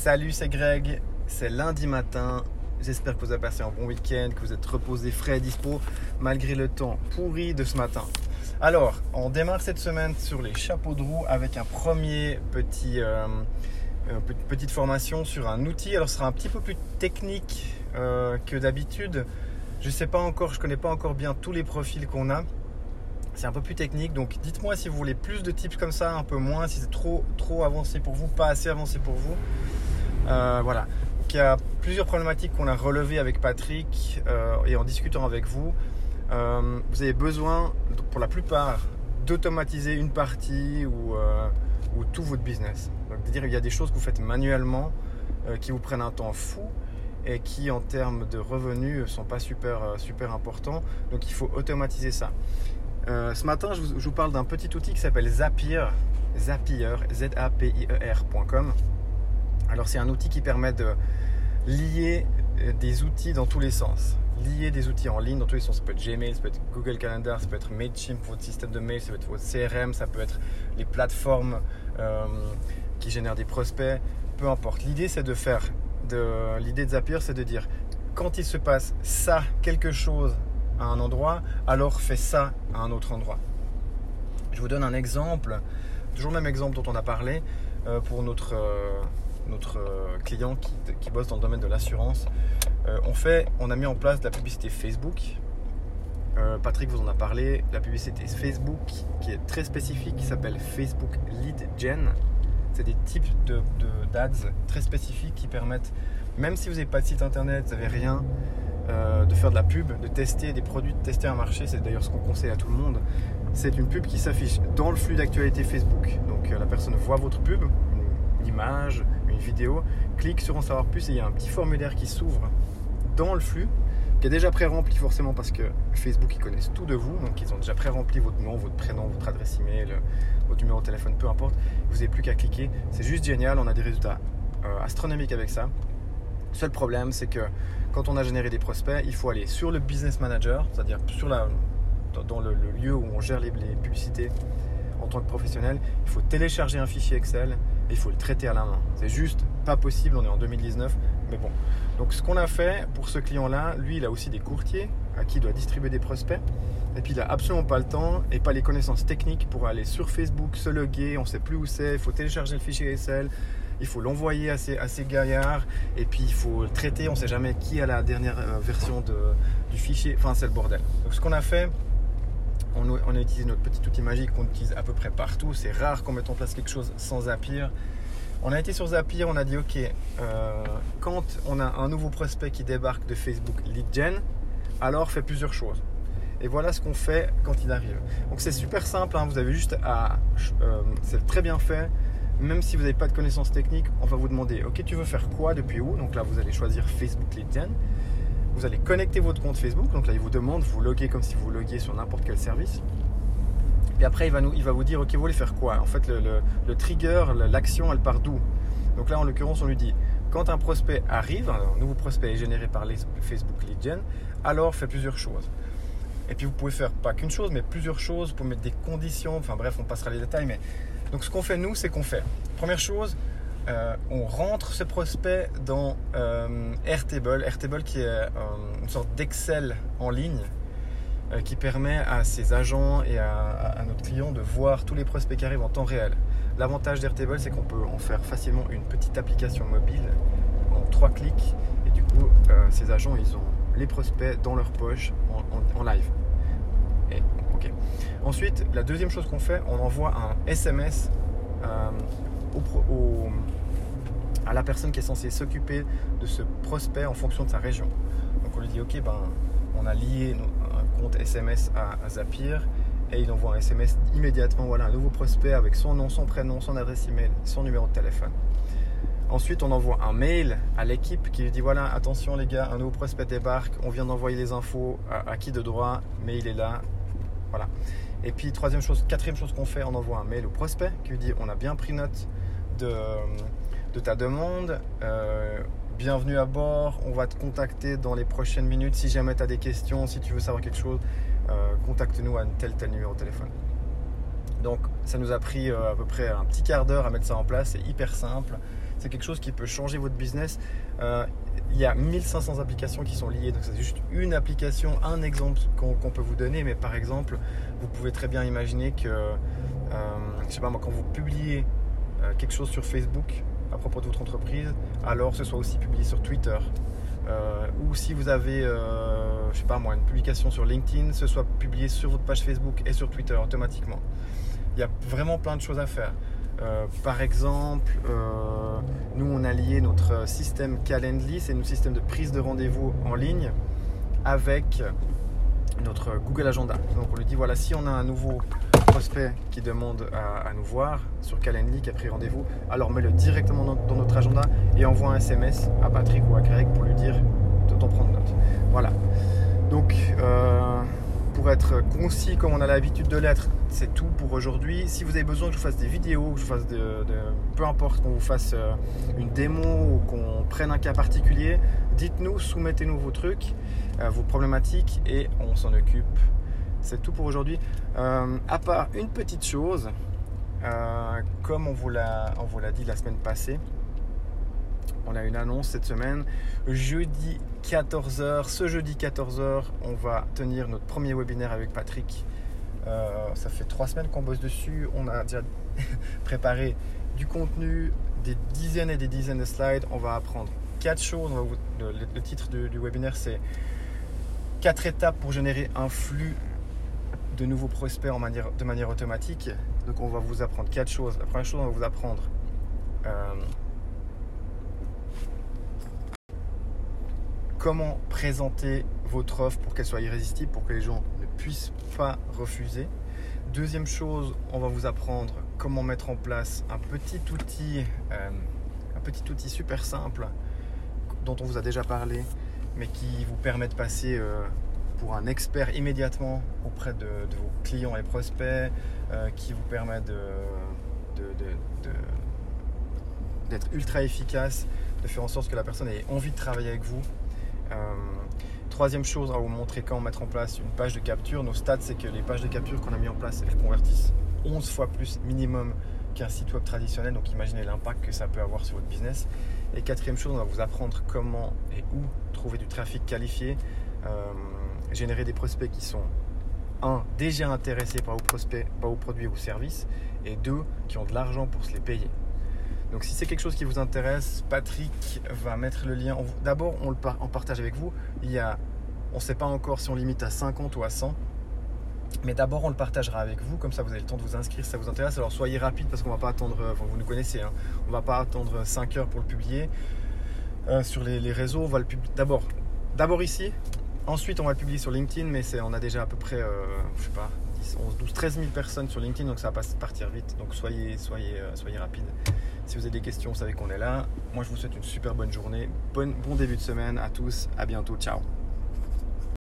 Salut, c'est Greg. C'est lundi matin. J'espère que vous avez passé un bon week-end, que vous êtes reposé, frais et dispo, malgré le temps pourri de ce matin. Alors, on démarre cette semaine sur les chapeaux de roue avec un premier petit, euh, euh, petite formation sur un outil. Alors, ce sera un petit peu plus technique euh, que d'habitude. Je ne sais pas encore, je ne connais pas encore bien tous les profils qu'on a. C'est un peu plus technique, donc dites-moi si vous voulez plus de tips comme ça, un peu moins, si c'est trop, trop avancé pour vous, pas assez avancé pour vous. Euh, voilà. il y a plusieurs problématiques qu'on a relevées avec Patrick euh, et en discutant avec vous. Euh, vous avez besoin, pour la plupart, d'automatiser une partie ou, ou, tout votre business. Donc, dire il y a des choses que vous faites manuellement qui vous prennent un temps fou et qui, en termes de revenus, ne sont pas super, super importants. Donc, il faut automatiser ça. ce matin, je vous, je vous parle d'un petit outil qui s'appelle Zapier, Zapier, Z-A-P-I-E-R.com. Alors c'est un outil qui permet de lier euh, des outils dans tous les sens. Lier des outils en ligne dans tous les sens. Ça peut être Gmail, ça peut être Google Calendar, ça peut être Mailchimp, votre système de mail, ça peut être votre CRM, ça peut être les plateformes euh, qui génèrent des prospects, peu importe. L'idée c'est de faire, l'idée de Zapier c'est de dire quand il se passe ça, quelque chose à un endroit, alors fais ça à un autre endroit. Je vous donne un exemple, toujours le même exemple dont on a parlé euh, pour notre notre euh, client qui, bosse dans le domaine de l'assurance. Euh, on, fait, on a mis en place de la publicité Facebook. Euh, Patrick vous en a parlé. La publicité Facebook qui est très spécifique, qui s'appelle Facebook Lead Gen. C'est des types de, d'ads très spécifiques qui permettent, même si vous n'avez pas de site internet, vous n'avez rien, de faire de la pub, de tester des produits, de tester un marché. C'est d'ailleurs ce qu'on conseille à tout le monde. C'est une pub qui s'affiche dans le flux d'actualité Facebook. Donc la personne voit votre pub, une image, vidéo, clique sur en savoir plus et il y a un petit formulaire qui s'ouvre dans le flux qui est déjà pré-rempli forcément parce que Facebook ils connaissent tout de vous, donc ils ont déjà pré-rempli votre nom, votre prénom, votre adresse email, votre numéro de téléphone, peu importe. Vous n'avez plus qu'à cliquer. C'est juste génial, on a des résultats euh, astronomiques avec ça. Seul problème, c'est que quand on a généré des prospects, il faut aller sur le business manager, c'est-à-dire sur la, dans le, lieu où on gère les publicités en tant que professionnel. Il faut télécharger un fichier Excel il faut le traiter à la main. C'est juste pas possible, on est en 2019, mais bon. Donc ce qu'on a fait pour ce client-là, lui, il a aussi des courtiers à qui il doit distribuer des prospects. Et puis il n'a absolument pas le temps et pas les connaissances techniques pour aller sur Facebook, se loguer, on sait plus où c'est, il faut télécharger le fichier Excel, il faut l'envoyer à ces, gaillards, et puis il faut le traiter, on ne sait jamais qui a la dernière euh, version du fichier, enfin c'est le bordel. Donc ce qu'on a fait, on, a utilisé notre petit outil magique qu'on utilise à peu près partout. C'est rare qu'on mette en place quelque chose sans Zapier. On a été sur Zapier, on a dit ok, euh, quand on a un nouveau prospect qui débarque de Facebook Lead alors fait plusieurs choses. Et voilà ce qu'on fait quand il arrive. Donc c'est super simple, hein. vous avez juste à... Euh, c'est très bien fait. Même si vous n'avez pas de connaissances techniques, on va vous demander, ok, tu veux faire quoi depuis où? Donc là, vous allez choisir Facebook Lead vous allez connecter votre compte Facebook. Donc là, il vous demande, vous loguez comme si vous loguiez sur n'importe quel service. Et après, il va, nous, il va vous dire, OK, vous voulez faire quoi? En fait, le, trigger, l'action, elle part d'où? Donc là, en l'occurrence, on lui dit, quand un prospect arrive, un nouveau prospect est généré par les Facebook Lead Gen, alors fait plusieurs choses. Et puis vous pouvez faire pas qu'une chose, mais plusieurs choses pour mettre des conditions. Enfin bref, on passera les détails. Mais donc ce qu'on fait nous, c'est qu'on fait première chose, euh, on rentre ce prospect dans euh, Airtable, Airtable qui est euh, une sorte d'Excel en ligne qui permet à ses agents et à, notre client de voir tous les prospects qui arrivent en temps réel. L'avantage d'Airtable, c'est qu'on peut en faire facilement une petite application mobile en trois clics et du coup, ces agents, ils ont les prospects dans leur poche en, live. Ensuite, la deuxième chose qu'on fait, on envoie un SMS au, à la personne qui est censée s'occuper de ce prospect en fonction de sa région. Donc on lui dit ok ben on a lié un compte SMS à, Zapier et il envoie un SMS immédiatement voilà un nouveau prospect avec son nom, son prénom, son adresse email, son numéro de téléphone. Ensuite, on envoie un mail à l'équipe qui lui dit voilà, attention les gars, un nouveau prospect débarque, on vient d'envoyer les infos à, qui de droit, mais il est là. Voilà. Et puis, troisième chose, quatrième chose qu'on fait, on envoie un mail au prospect qui lui dit on a bien pris note de, de ta demande. Euh, bienvenue à bord. On va te contacter dans les prochaines minutes. Si jamais tu as des questions, si tu veux savoir quelque chose, euh, contacte-nous à tel tel numéro de téléphone. Donc ça nous a pris euh, à peu près un petit quart d'heure à mettre ça en place. C'est hyper simple. c'est quelque chose qui peut changer votre business. Il y a 1500 applications qui sont liées, donc c'est juste une application, un exemple qu'on peut vous donner, mais par exemple, vous pouvez très bien imaginer que, je sais pas moi, quand vous publiez quelque chose sur Facebook à propos de votre entreprise, alors ce soit aussi publié sur Twitter. ou si vous avez, je sais pas moi, une publication sur LinkedIn, ce soit publié sur votre page Facebook et sur Twitter automatiquement. Il y a vraiment plein de choses à faire. Euh, par exemple, euh, nous on a lié notre système Calendly, c'est notre système de prise de rendez-vous en ligne avec notre Google Agenda. Donc on lui dit voilà si on a un nouveau qui demande à, nous voir sur Calendly, qui a pris rendez-vous, alors mets-le directement dans, notre agenda et envoie un SMS à Patrick ou à Greg pour lui dire de t'en prendre note. Voilà. Donc euh, pour être concis comme on a l'habitude de l'être, c'est tout pour aujourd'hui. Si vous avez besoin que je fasse des vidéos, que je fasse de, peu importe qu'on vous fasse euh, une démo ou qu'on prenne un cas particulier, dites-nous, soumettez-nous vos trucs, euh, vos problématiques et on s'en occupe. C'est tout pour aujourd'hui. Euh, à part une petite chose, comme on vous l'a dit la semaine passée, on a une annonce cette semaine. Jeudi 14h, ce jeudi 14h, on va tenir notre premier webinaire avec Patrick. Euh, ça fait trois semaines qu'on bosse dessus. On a déjà préparé du contenu, des dizaines et des dizaines de slides. On va apprendre quatre choses. le, titre du, webinaire, c'est quatre étapes pour générer un flux de nouveaux prospects en manière, de manière automatique. Donc on va vous apprendre quatre choses. La première chose, on va vous apprendre euh, comment présenter votre offre pour qu'elle soit irrésistible, pour que les gens ne puissent pas refuser. Deuxième chose, on va vous apprendre comment mettre en place un petit outil, euh, un petit outil super simple dont on vous a déjà parlé, mais qui vous permet de passer euh, pour un expert immédiatement auprès de, vos clients et prospects, euh, qui vous permet de, d'être ultra efficace, de faire en sorte que la personne ait envie de travailler avec vous euh, troisième chose, va vous montrer comment mettre en place une page de capture. Nos stats, c'est que les pages de capture qu'on a mis en place, elles convertissent 11 fois plus minimum qu'un site web traditionnel. Donc imaginez l'impact que ça peut avoir sur votre business. Et quatrième chose, on va vous apprendre comment et où trouver du trafic qualifié, euh, générer des prospects qui sont un, déjà intéressés par vos prospects, par vos produits ou services, et deux, qui ont de l'argent pour se les payer. Donc si c'est quelque chose qui vous intéresse, Patrick va mettre le lien. D'abord, on le partage avec vous. Il y a, on ne sait pas encore si on limite à 50 ou à 100. Mais d'abord, on le partagera avec vous, comme ça vous avez le temps de vous inscrire si ça vous intéresse. Alors soyez rapide parce qu'on va pas attendre, vous nous connaissez, hein, on va pas attendre 5 heures pour le publier. Euh, sur les, réseaux, on va le publier d'abord, d'abord ici. Ensuite, on va le publier sur LinkedIn, mais on a déjà à peu près, euh, je sais pas, 10, 11, 12, 13 000 personnes sur LinkedIn, donc ça va partir vite. Donc soyez, soyez, euh, rapide. Si vous avez des questions, vous savez qu'on est là. Moi, je vous souhaite une super bonne journée. Bon début de semaine à tous. À bientôt. Ciao.